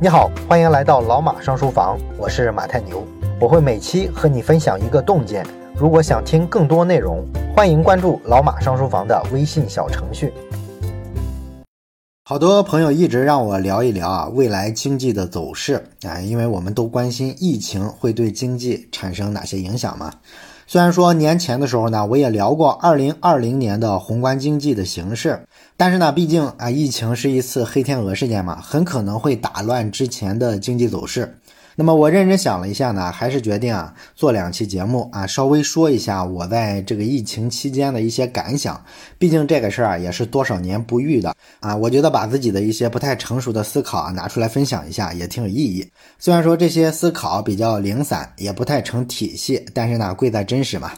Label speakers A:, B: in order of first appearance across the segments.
A: 你好，欢迎来到老马上书房，我是马太牛，我会每期和你分享一个洞见。如果想听更多内容，欢迎关注老马上书房的微信小程序。好多朋友一直让我聊一聊啊未来经济的走势啊，因为我们都关心疫情会对经济产生哪些影响嘛。虽然说年前的时候呢，我也聊过二零二零年的宏观经济的形势，但是呢，毕竟啊，疫情是一次黑天鹅事件嘛，很可能会打乱之前的经济走势。那么我认真想了一下呢，还是决定啊做两期节目啊，稍微说一下我在这个疫情期间的一些感想。毕竟这个事儿啊也是多少年不遇的啊，我觉得把自己的一些不太成熟的思考啊拿出来分享一下也挺有意义。虽然说这些思考比较零散，也不太成体系，但是呢贵在真实嘛。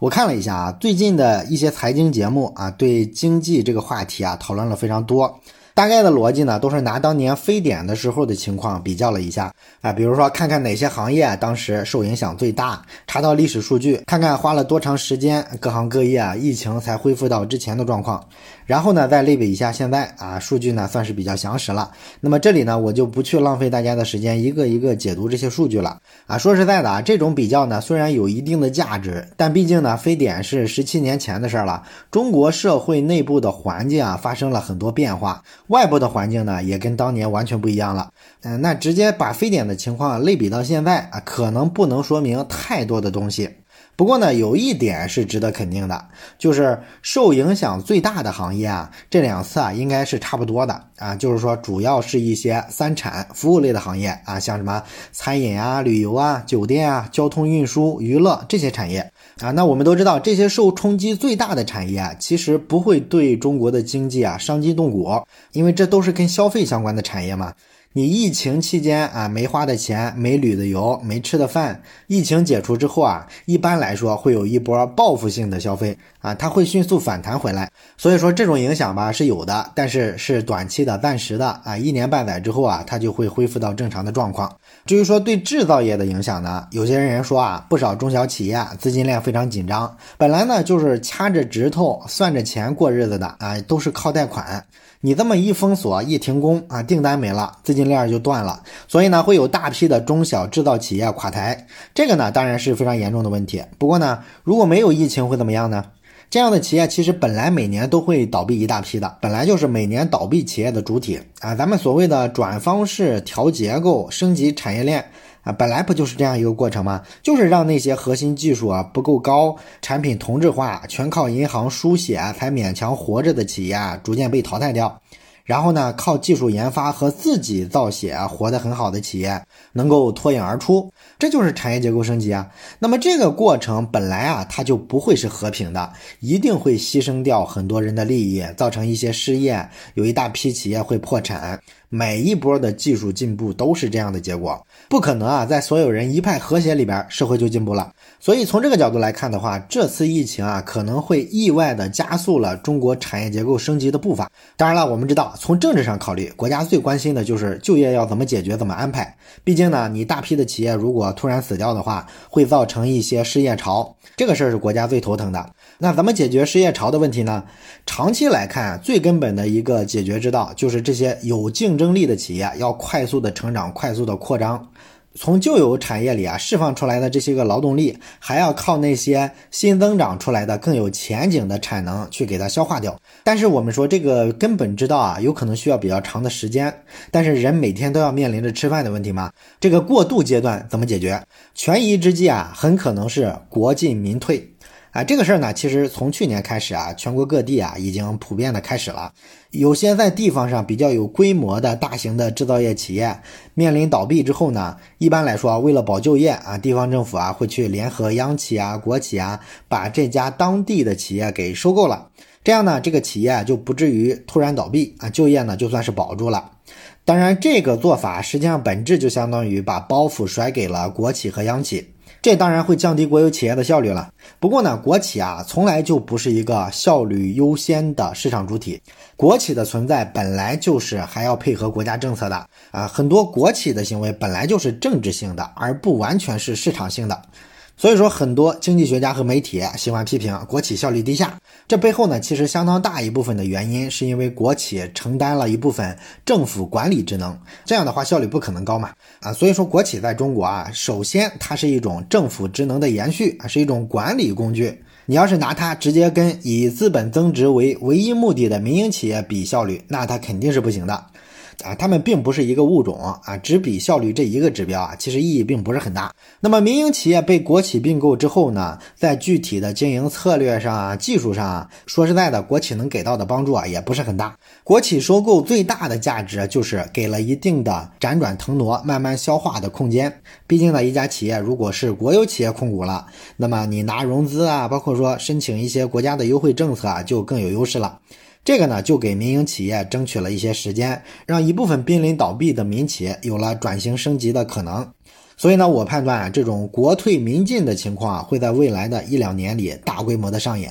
A: 我看了一下啊，最近的一些财经节目啊，对经济这个话题啊讨论了非常多。大概的逻辑呢，都是拿当年非典的时候的情况比较了一下啊，比如说看看哪些行业当时受影响最大，查到历史数据，看看花了多长时间，各行各业啊疫情才恢复到之前的状况，然后呢再类比一下现在啊，数据呢算是比较详实了。那么这里呢我就不去浪费大家的时间，一个一个解读这些数据了啊。说实在的啊，这种比较呢虽然有一定的价值，但毕竟呢非典是十七年前的事儿了，中国社会内部的环境啊发生了很多变化。外部的环境呢，也跟当年完全不一样了。嗯，那直接把非典的情况类比到现在啊，可能不能说明太多的东西。不过呢，有一点是值得肯定的，就是受影响最大的行业啊，这两次啊，应该是差不多的啊。就是说，主要是一些三产服务类的行业啊，像什么餐饮啊、旅游啊、酒店啊、交通运输、娱乐这些产业。啊，那我们都知道，这些受冲击最大的产业啊，其实不会对中国的经济啊伤筋动骨，因为这都是跟消费相关的产业嘛。你疫情期间啊没花的钱、没旅的游、没吃的饭，疫情解除之后啊，一般来说会有一波报复性的消费啊，它会迅速反弹回来。所以说这种影响吧是有的，但是是短期的、暂时的啊，一年半载之后啊，它就会恢复到正常的状况。至于说对制造业的影响呢，有些人说啊，不少中小企业资金链非常紧张，本来呢就是掐着指头算着钱过日子的啊，都是靠贷款。你这么一封锁、一停工啊，订单没了，资金链就断了，所以呢，会有大批的中小制造企业垮台。这个呢，当然是非常严重的问题。不过呢，如果没有疫情会怎么样呢？这样的企业其实本来每年都会倒闭一大批的，本来就是每年倒闭企业的主体啊。咱们所谓的转方式、调结构、升级产业链。啊，本来不就是这样一个过程吗？就是让那些核心技术啊不够高、产品同质化、全靠银行输血才勉强活着的企业啊，逐渐被淘汰掉。然后呢，靠技术研发和自己造血活得很好的企业能够脱颖而出，这就是产业结构升级啊。那么这个过程本来啊，它就不会是和平的，一定会牺牲掉很多人的利益，造成一些失业，有一大批企业会破产。每一波的技术进步都是这样的结果，不可能啊，在所有人一派和谐里边，社会就进步了。所以从这个角度来看的话，这次疫情啊，可能会意外的加速了中国产业结构升级的步伐。当然了，我们知道，从政治上考虑，国家最关心的就是就业要怎么解决、怎么安排。毕竟呢，你大批的企业如果突然死掉的话，会造成一些失业潮，这个事儿是国家最头疼的。那怎么解决失业潮的问题呢？长期来看，最根本的一个解决之道就是这些有竞争力的企业要快速的成长、快速的扩张，从旧有产业里啊释放出来的这些个劳动力，还要靠那些新增长出来的更有前景的产能去给它消化掉。但是我们说这个根本之道啊，有可能需要比较长的时间。但是人每天都要面临着吃饭的问题嘛，这个过渡阶段怎么解决？权宜之计啊，很可能是国进民退。啊，这个事儿呢，其实从去年开始啊，全国各地啊已经普遍的开始了。有些在地方上比较有规模的大型的制造业企业面临倒闭之后呢，一般来说，为了保就业啊，地方政府啊会去联合央企啊、国企啊，把这家当地的企业给收购了。这样呢，这个企业就不至于突然倒闭啊，就业呢就算是保住了。当然，这个做法实际上本质就相当于把包袱甩给了国企和央企。这当然会降低国有企业的效率了。不过呢，国企啊从来就不是一个效率优先的市场主体，国企的存在本来就是还要配合国家政策的啊。很多国企的行为本来就是政治性的，而不完全是市场性的。所以说，很多经济学家和媒体喜欢批评国企效率低下。这背后呢，其实相当大一部分的原因是因为国企承担了一部分政府管理职能，这样的话效率不可能高嘛。啊，所以说国企在中国啊，首先它是一种政府职能的延续啊，是一种管理工具。你要是拿它直接跟以资本增值为唯一目的的民营企业比效率，那它肯定是不行的。啊，他们并不是一个物种啊，只比效率这一个指标啊，其实意义并不是很大。那么民营企业被国企并购之后呢，在具体的经营策略上啊、技术上啊，说实在的，国企能给到的帮助啊，也不是很大。国企收购最大的价值就是给了一定的辗转腾挪、慢慢消化的空间。毕竟呢，一家企业如果是国有企业控股了，那么你拿融资啊，包括说申请一些国家的优惠政策啊，就更有优势了。这个呢，就给民营企业争取了一些时间，让一部分濒临倒闭的民企有了转型升级的可能。所以呢，我判断啊，这种国退民进的情况啊会在未来的一两年里大规模的上演。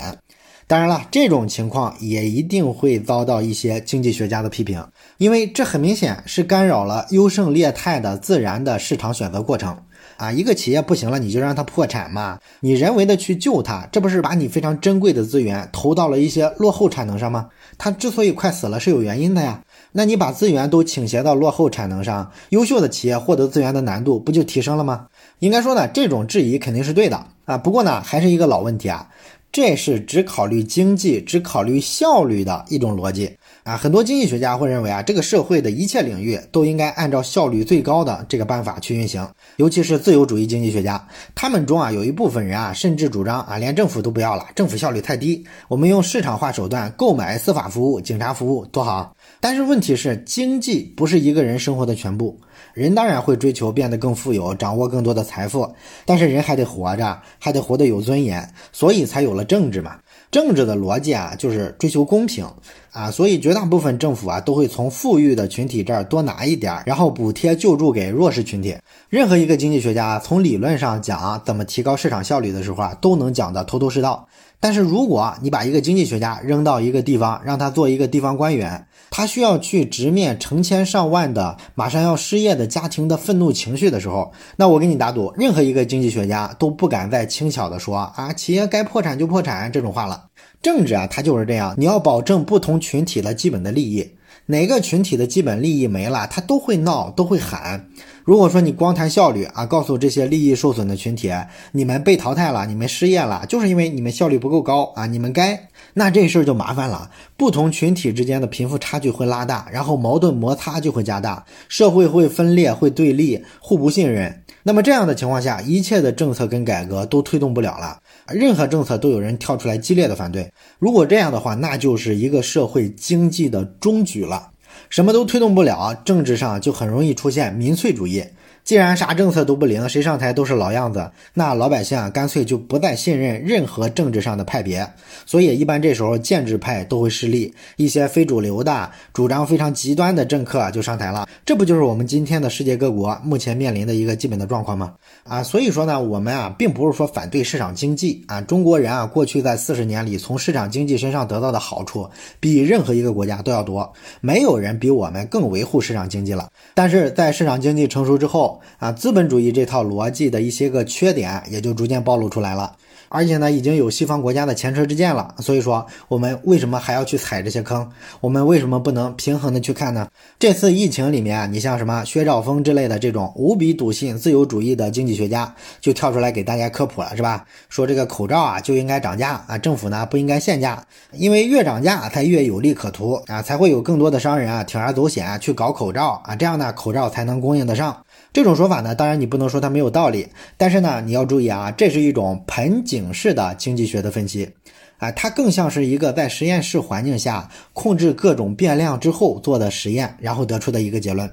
A: 当然了，这种情况也一定会遭到一些经济学家的批评，因为这很明显是干扰了优胜劣汰的自然的市场选择过程。啊，一个企业不行了，你就让它破产嘛？你人为的去救它，这不是把你非常珍贵的资源投到了一些落后产能上吗？它之所以快死了，是有原因的呀。那你把资源都倾斜到落后产能上，优秀的企业获得资源的难度不就提升了吗？应该说呢，这种质疑肯定是对的啊。不过呢，还是一个老问题啊，这是只考虑经济、只考虑效率的一种逻辑。啊，很多经济学家会认为啊，这个社会的一切领域都应该按照效率最高的这个办法去运行，尤其是自由主义经济学家，他们中啊有一部分人啊，甚至主张啊，连政府都不要了，政府效率太低，我们用市场化手段购买司法服务、警察服务多好。但是问题是，经济不是一个人生活的全部，人当然会追求变得更富有，掌握更多的财富，但是人还得活着，还得活得有尊严，所以才有了政治嘛。政治的逻辑啊，就是追求公平啊，所以绝大部分政府啊都会从富裕的群体这儿多拿一点，然后补贴救助给弱势群体。任何一个经济学家从理论上讲怎么提高市场效率的时候啊，都能讲得头头是道。但是如果你把一个经济学家扔到一个地方，让他做一个地方官员，他需要去直面成千上万的马上要失业的家庭的愤怒情绪的时候，那我给你打赌，任何一个经济学家都不敢再轻巧的说啊，企业该破产就破产这种话了。政治啊，它就是这样，你要保证不同群体的基本的利益，哪个群体的基本利益没了，他都会闹，都会喊。如果说你光谈效率啊，告诉这些利益受损的群体，你们被淘汰了，你们失业了，就是因为你们效率不够高啊，你们该，那这事儿就麻烦了，不同群体之间的贫富差距会拉大，然后矛盾摩擦就会加大，社会会分裂，会对立，互不信任。那么这样的情况下，一切的政策跟改革都推动不了了。任何政策都有人跳出来激烈的反对。如果这样的话，那就是一个社会经济的终局了，什么都推动不了，政治上就很容易出现民粹主义。既然啥政策都不灵，谁上台都是老样子，那老百姓啊，干脆就不再信任任何政治上的派别。所以，一般这时候建制派都会失利，一些非主流的、主张非常极端的政客就上台了。这不就是我们今天的世界各国目前面临的一个基本的状况吗？啊，所以说呢，我们啊，并不是说反对市场经济啊，中国人啊，过去在四十年里从市场经济身上得到的好处，比任何一个国家都要多，没有人比我们更维护市场经济了。但是在市场经济成熟之后，啊，资本主义这套逻辑的一些个缺点也就逐渐暴露出来了，而且呢，已经有西方国家的前车之鉴了。所以说，我们为什么还要去踩这些坑？我们为什么不能平衡的去看呢？这次疫情里面，你像什么薛兆丰之类的这种无比笃信自由主义的经济学家，就跳出来给大家科普了，是吧？说这个口罩啊就应该涨价啊，政府呢不应该限价，因为越涨价才越有利可图啊，才会有更多的商人啊铤而走险去搞口罩啊，这样呢口罩才能供应得上。这种说法呢，当然你不能说它没有道理，但是呢，你要注意啊，这是一种盆景式的经济学的分析，啊，它更像是一个在实验室环境下控制各种变量之后做的实验，然后得出的一个结论。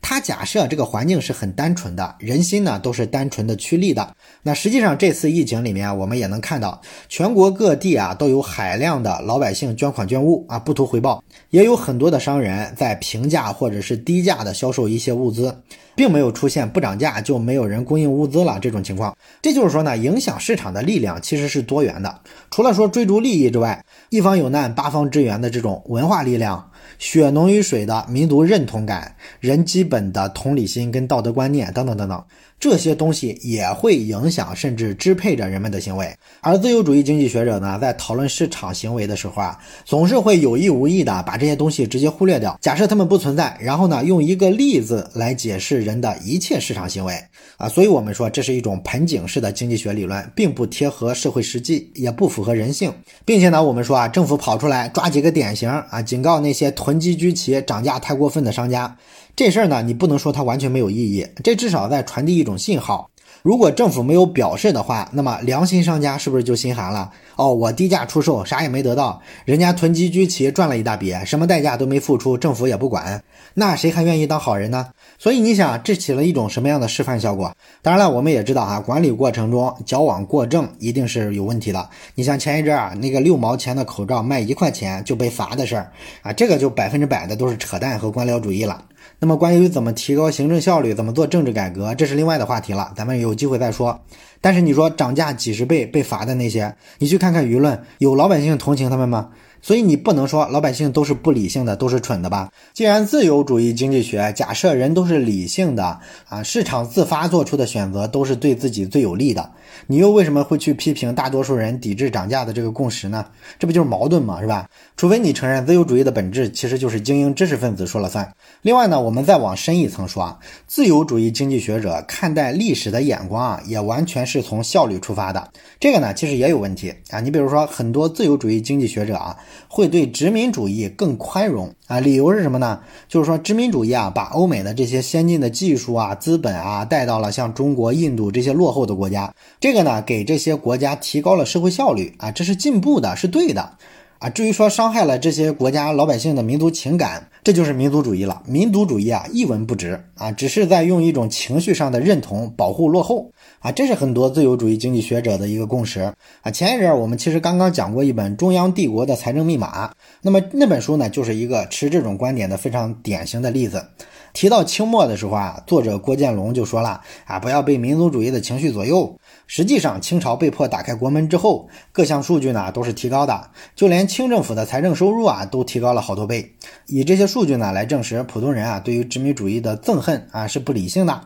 A: 他假设这个环境是很单纯的，人心呢都是单纯的趋利的。那实际上这次疫情里面，我们也能看到，全国各地啊都有海量的老百姓捐款捐物啊，不图回报，也有很多的商人在平价或者是低价的销售一些物资。并没有出现不涨价就没有人供应物资了这种情况。这就是说呢，影响市场的力量其实是多元的。除了说追逐利益之外，一方有难八方支援的这种文化力量血浓于水的民族认同感、人基本的同理心跟道德观念等等等等。这些东西也会影响甚至支配着人们的行为，而自由主义经济学者呢，在讨论市场行为的时候啊，总是会有意无意的把这些东西直接忽略掉，假设他们不存在，然后呢，用一个例子来解释人的一切市场行为啊，所以我们说这是一种盆景式的经济学理论，并不贴合社会实际，也不符合人性，并且呢，我们说啊，政府跑出来抓几个典型啊，警告那些囤积居奇、涨价太过分的商家。这事儿呢，你不能说它完全没有意义，这至少在传递一种信号。如果政府没有表示的话，那么良心商家是不是就心寒了？哦，我低价出售，啥也没得到，人家囤积居奇赚了一大笔，什么代价都没付出，政府也不管，那谁还愿意当好人呢？所以你想，这起了一种什么样的示范效果？当然了，我们也知道啊，管理过程中矫枉过正一定是有问题的。你像前一阵啊，那个六毛钱的口罩卖一块钱就被罚的事儿啊，这个就百分之百的都是扯淡和官僚主义了。那么关于怎么提高行政效率，怎么做政治改革，这是另外的话题了，咱们有机会再说。但是你说涨价几十倍被罚的那些，你去看看舆论，有老百姓同情他们吗？所以你不能说老百姓都是不理性的，都是蠢的吧？既然自由主义经济学假设人都是理性的啊，市场自发做出的选择都是对自己最有利的，你又为什么会去批评大多数人抵制涨价的这个共识呢？这不就是矛盾吗？是吧？除非你承认自由主义的本质其实就是精英知识分子说了算。另外呢，我们再往深一层说啊，自由主义经济学者看待历史的眼光啊，也完全是从效率出发的。这个呢，其实也有问题啊。你比如说，很多自由主义经济学者啊。会对殖民主义更宽容啊？理由是什么呢？就是说殖民主义啊，把欧美的这些先进的技术啊、资本啊带到了像中国、印度这些落后的国家，这个呢，给这些国家提高了社会效率啊，这是进步的，是对的啊。至于说伤害了这些国家老百姓的民族情感，这就是民族主义了。民族主义啊，一文不值啊，只是在用一种情绪上的认同保护落后。啊，这是很多自由主义经济学者的一个共识啊。前一阵儿我们其实刚刚讲过一本《中央帝国的财政密码》，那么那本书呢，就是一个持这种观点的非常典型的例子。提到清末的时候啊，作者郭建龙就说了啊，不要被民族主义的情绪左右。实际上，清朝被迫打开国门之后，各项数据呢都是提高的，就连清政府的财政收入啊都提高了好多倍。以这些数据呢来证实，普通人啊对于殖民主义的憎恨啊是不理性的。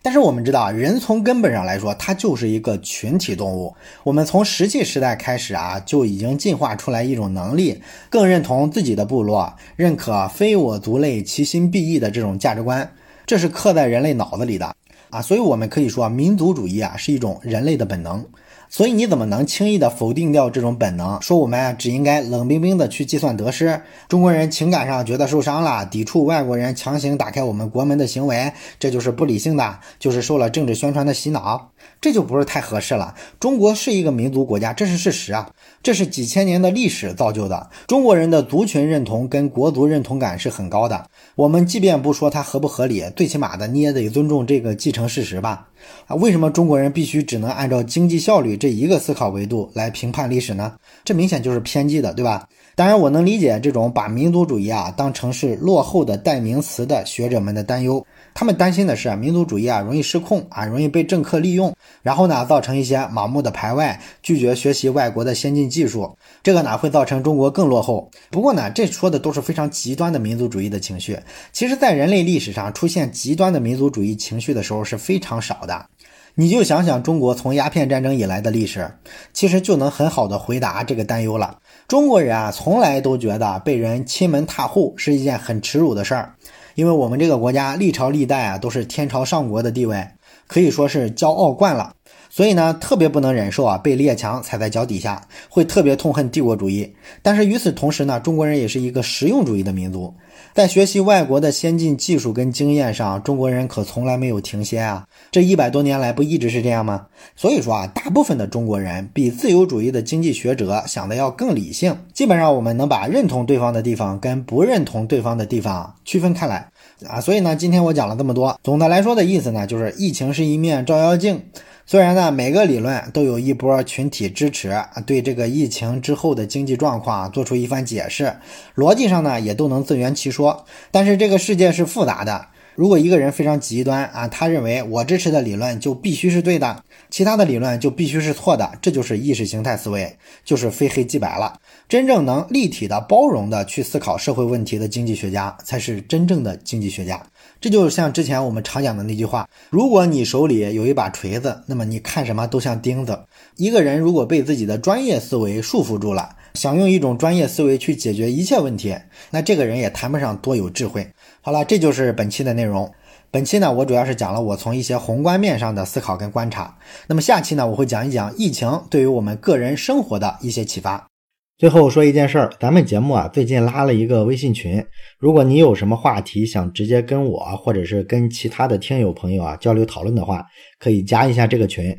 A: 但是我们知道，人从根本上来说，它就是一个群体动物。我们从石器时代开始啊，就已经进化出来一种能力，更认同自己的部落，认可“非我族类，其心必异”的这种价值观，这是刻在人类脑子里的啊。所以，我们可以说，民族主义啊是一种人类的本能。所以你怎么能轻易的否定掉这种本能？说我们只应该冷冰冰的去计算得失？中国人情感上觉得受伤了，抵触外国人强行打开我们国门的行为，这就是不理性的，就是受了政治宣传的洗脑，这就不是太合适了。中国是一个民族国家，这是事实啊，这是几千年的历史造就的。中国人的族群认同跟国族认同感是很高的。我们即便不说它合不合理，最起码的你也得尊重这个既成事实吧。啊，为什么中国人必须只能按照经济效率这一个思考维度来评判历史呢？这明显就是偏激的，对吧？当然，我能理解这种把民族主义啊当成是落后的代名词的学者们的担忧。他们担心的是民族主义啊容易失控啊，容易被政客利用，然后呢造成一些盲目的排外，拒绝学习外国的先进技术，这个呢会造成中国更落后。不过呢，这说的都是非常极端的民族主义的情绪。其实，在人类历史上出现极端的民族主义情绪的时候是非常少的。你就想想中国从鸦片战争以来的历史，其实就能很好的回答这个担忧了。中国人啊，从来都觉得被人亲门踏户是一件很耻辱的事儿。因为我们这个国家历朝历代啊都是天朝上国的地位，可以说是骄傲惯了，所以呢特别不能忍受啊被列强踩在脚底下，会特别痛恨帝国主义。但是与此同时呢，中国人也是一个实用主义的民族。在学习外国的先进技术跟经验上，中国人可从来没有停歇啊！这一百多年来不一直是这样吗？所以说啊，大部分的中国人比自由主义的经济学者想的要更理性。基本上，我们能把认同对方的地方跟不认同对方的地方区分开来啊！所以呢，今天我讲了这么多，总的来说的意思呢，就是疫情是一面照妖镜。虽然呢，每个理论都有一波群体支持，对这个疫情之后的经济状况做出一番解释，逻辑上呢也都能自圆其说。但是这个世界是复杂的，如果一个人非常极端啊，他认为我支持的理论就必须是对的，其他的理论就必须是错的，这就是意识形态思维，就是非黑即白了。真正能立体的、包容的去思考社会问题的经济学家，才是真正的经济学家。这就像之前我们常讲的那句话：如果你手里有一把锤子，那么你看什么都像钉子。一个人如果被自己的专业思维束缚住了，想用一种专业思维去解决一切问题，那这个人也谈不上多有智慧。好了，这就是本期的内容。本期呢，我主要是讲了我从一些宏观面上的思考跟观察。那么下期呢，我会讲一讲疫情对于我们个人生活的一些启发。最后说一件事儿，咱们节目啊最近拉了一个微信群，如果你有什么话题想直接跟我或者是跟其他的听友朋友啊交流讨论的话，可以加一下这个群。